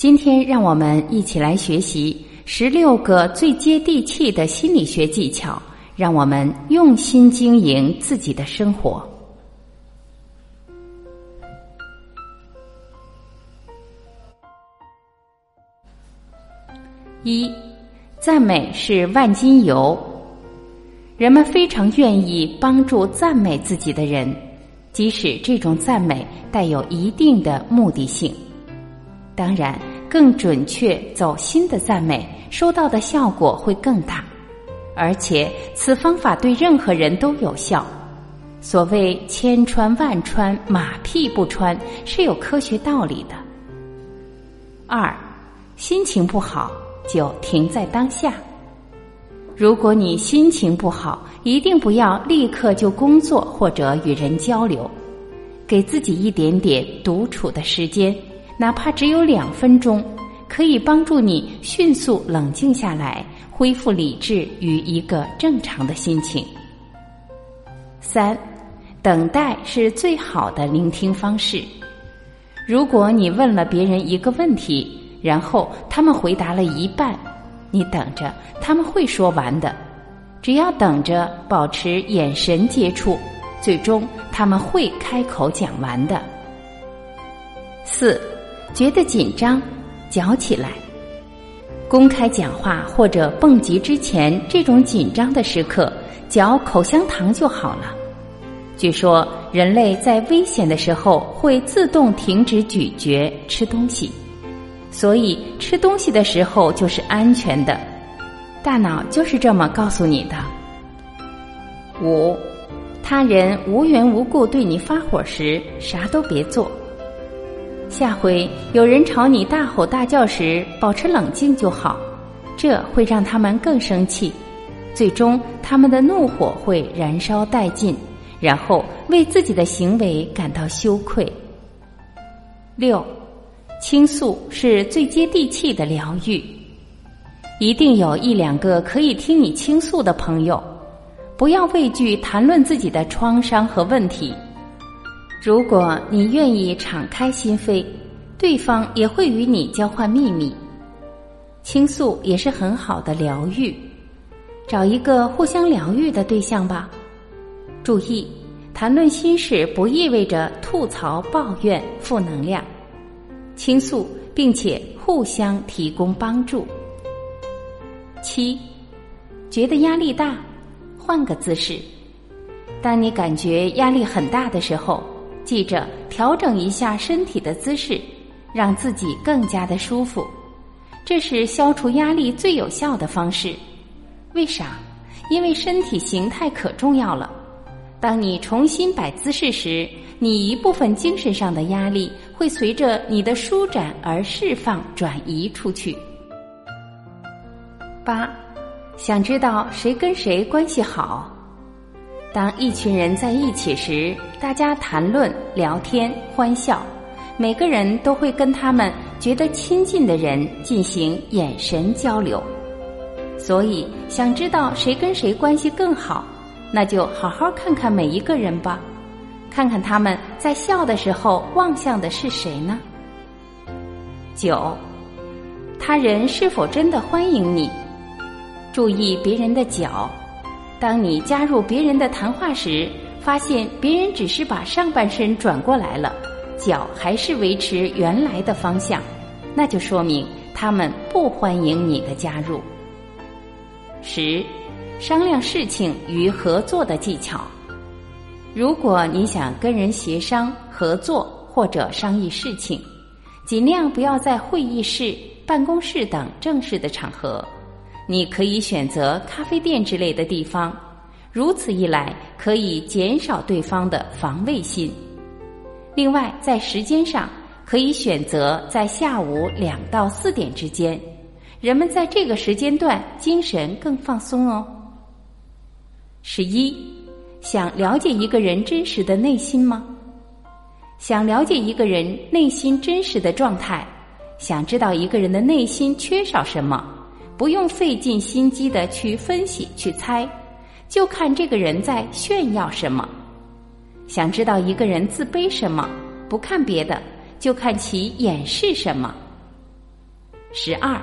今天让我们一起来学习十六个最接地气的心理学技巧，让我们用心经营自己的生活。一，赞美是万金油，人们非常愿意帮助赞美自己的人，即使这种赞美带有一定的目的性。当然，更准确、走心的赞美，收到的效果会更大，而且此方法对任何人都有效。所谓“千穿万穿，马屁不穿”，是有科学道理的。二，心情不好就停在当下。如果你心情不好，一定不要立刻就工作或者与人交流，给自己一点点独处的时间。哪怕只有两分钟，可以帮助你迅速冷静下来，恢复理智与一个正常的心情。三，等待是最好的聆听方式。如果你问了别人一个问题，然后他们回答了一半，你等着，他们会说完的。只要等着，保持眼神接触，最终他们会开口讲完的。四。觉得紧张，嚼起来。公开讲话或者蹦极之前，这种紧张的时刻，嚼口香糖就好了。据说人类在危险的时候会自动停止咀嚼吃东西，所以吃东西的时候就是安全的。大脑就是这么告诉你的。五，他人无缘无故对你发火时，啥都别做。下回有人朝你大吼大叫时，保持冷静就好，这会让他们更生气，最终他们的怒火会燃烧殆尽，然后为自己的行为感到羞愧。六，倾诉是最接地气的疗愈，一定有一两个可以听你倾诉的朋友，不要畏惧谈论自己的创伤和问题。如果你愿意敞开心扉，对方也会与你交换秘密。倾诉也是很好的疗愈，找一个互相疗愈的对象吧。注意，谈论心事不意味着吐槽、抱怨、负能量。倾诉并且互相提供帮助。七，觉得压力大，换个姿势。当你感觉压力很大的时候。记着调整一下身体的姿势，让自己更加的舒服，这是消除压力最有效的方式。为啥？因为身体形态可重要了。当你重新摆姿势时，你一部分精神上的压力会随着你的舒展而释放转移出去。八，想知道谁跟谁关系好？当一群人在一起时，大家谈论、聊天、欢笑，每个人都会跟他们觉得亲近的人进行眼神交流。所以，想知道谁跟谁关系更好，那就好好看看每一个人吧，看看他们在笑的时候望向的是谁呢？九，他人是否真的欢迎你？注意别人的脚。当你加入别人的谈话时，发现别人只是把上半身转过来了，脚还是维持原来的方向，那就说明他们不欢迎你的加入。十，商量事情与合作的技巧。如果你想跟人协商、合作或者商议事情，尽量不要在会议室、办公室等正式的场合。你可以选择咖啡店之类的地方，如此一来可以减少对方的防卫心。另外，在时间上可以选择在下午两到四点之间，人们在这个时间段精神更放松哦。十一，想了解一个人真实的内心吗？想了解一个人内心真实的状态，想知道一个人的内心缺少什么，不用费尽心机的去分析去猜，就看这个人在炫耀什么。想知道一个人自卑什么，不看别的。就看其掩饰什么。十二，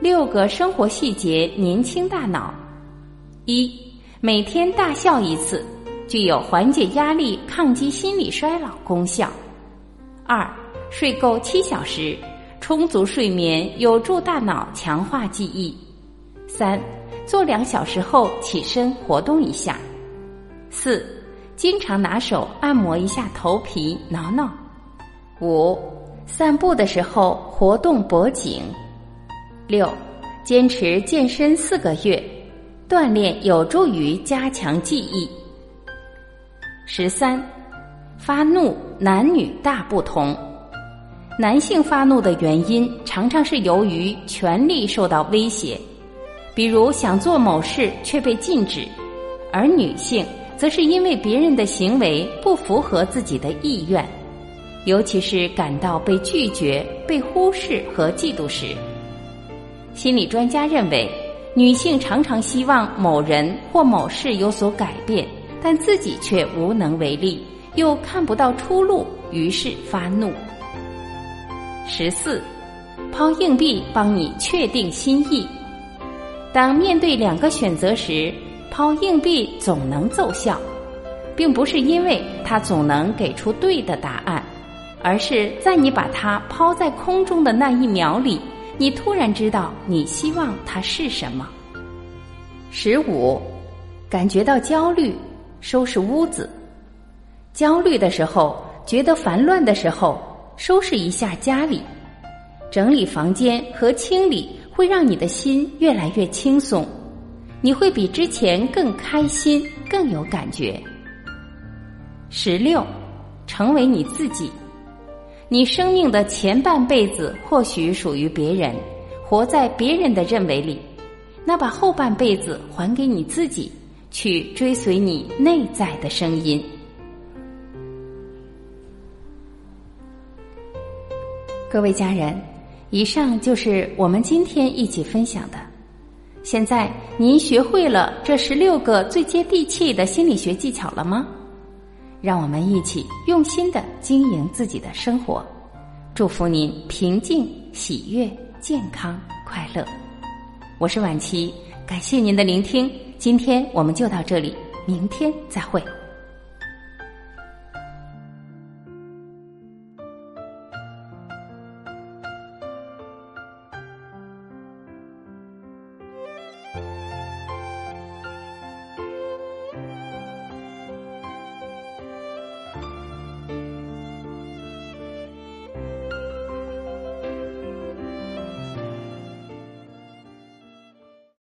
六个生活细节年轻大脑：一，每天大笑一次，具有缓解压力、抗击心理衰老功效；二，睡够七小时，充足睡眠有助大脑强化记忆；三，做两小时后起身活动一下；四，经常拿手按摩一下头皮，挠挠。五，散步的时候活动脖颈。六，坚持健身四个月，锻炼有助于加强记忆。十三，发怒男女大不同，男性发怒的原因常常是由于权力受到威胁，比如想做某事却被禁止；而女性则是因为别人的行为不符合自己的意愿。尤其是感到被拒绝、被忽视和嫉妒时，心理专家认为，女性常常希望某人或某事有所改变，但自己却无能为力，又看不到出路，于是发怒。十四，抛硬币帮你确定心意。当面对两个选择时，抛硬币总能奏效，并不是因为它总能给出对的答案。而是在你把它抛在空中的那一秒里，你突然知道你希望它是什么。十五，感觉到焦虑，收拾屋子。焦虑的时候，觉得烦乱的时候，收拾一下家里，整理房间和清理会让你的心越来越轻松，你会比之前更开心，更有感觉。十六，成为你自己。你生命的前半辈子或许属于别人，活在别人的认为里，那把后半辈子还给你自己，去追随你内在的声音。各位家人，以上就是我们今天一起分享的。现在您学会了这十六个最接地气的心理学技巧了吗？让我们一起用心的经营自己的生活，祝福您平静、喜悦、健康、快乐。我是婉琪，感谢您的聆听，今天我们就到这里，明天再会。